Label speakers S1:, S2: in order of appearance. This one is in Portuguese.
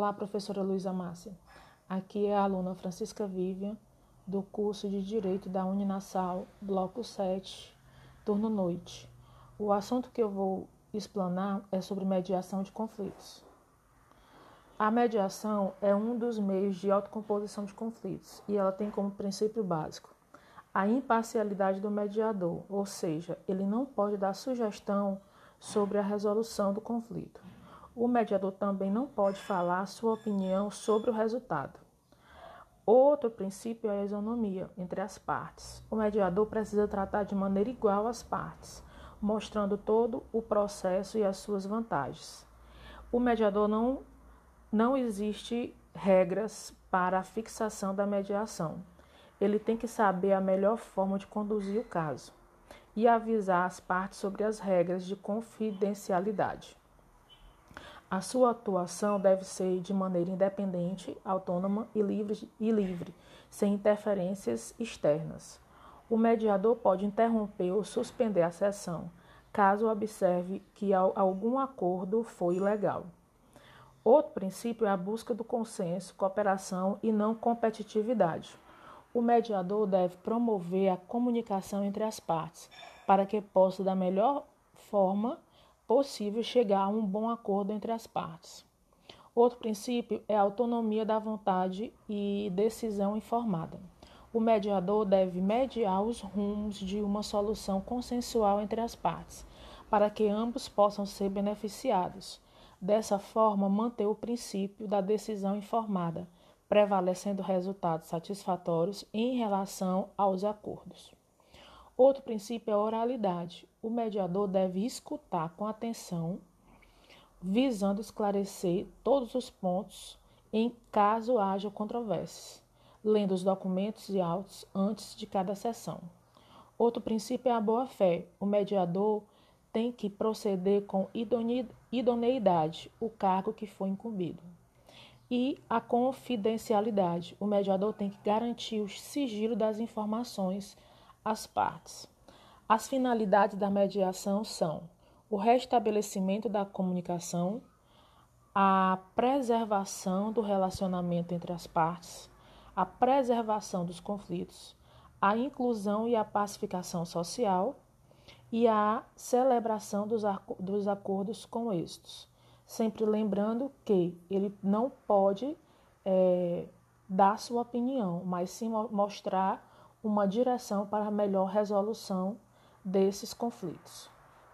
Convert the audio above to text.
S1: Olá, professora Luísa Márcia. Aqui é a aluna Francisca Vivian, do curso de Direito da Uninasal, bloco 7, turno noite. O assunto que eu vou explanar é sobre mediação de conflitos. A mediação é um dos meios de autocomposição de conflitos e ela tem como princípio básico a imparcialidade do mediador, ou seja, ele não pode dar sugestão sobre a resolução do conflito. O mediador também não pode falar sua opinião sobre o resultado. Outro princípio é a isonomia entre as partes. O mediador precisa tratar de maneira igual as partes, mostrando todo o processo e as suas vantagens. O mediador não não existe regras para a fixação da mediação. Ele tem que saber a melhor forma de conduzir o caso e avisar as partes sobre as regras de confidencialidade. A sua atuação deve ser de maneira independente, autônoma e livre, e livre, sem interferências externas. O mediador pode interromper ou suspender a sessão, caso observe que algum acordo foi ilegal. Outro princípio é a busca do consenso, cooperação e não competitividade. O mediador deve promover a comunicação entre as partes, para que possa, da melhor forma, possível chegar a um bom acordo entre as partes. Outro princípio é a autonomia da vontade e decisão informada. O mediador deve mediar os rumos de uma solução consensual entre as partes, para que ambos possam ser beneficiados. Dessa forma, manter o princípio da decisão informada, prevalecendo resultados satisfatórios em relação aos acordos. Outro princípio é a oralidade. O mediador deve escutar com atenção, visando esclarecer todos os pontos em caso haja controvérsias, lendo os documentos e autos antes de cada sessão. Outro princípio é a boa-fé. O mediador tem que proceder com idoneidade o cargo que foi incumbido. E a confidencialidade. O mediador tem que garantir o sigilo das informações as partes. As finalidades da mediação são o restabelecimento da comunicação, a preservação do relacionamento entre as partes, a preservação dos conflitos, a inclusão e a pacificação social e a celebração dos, dos acordos com estes. Sempre lembrando que ele não pode é, dar sua opinião, mas sim mostrar uma direção para a melhor resolução desses conflitos.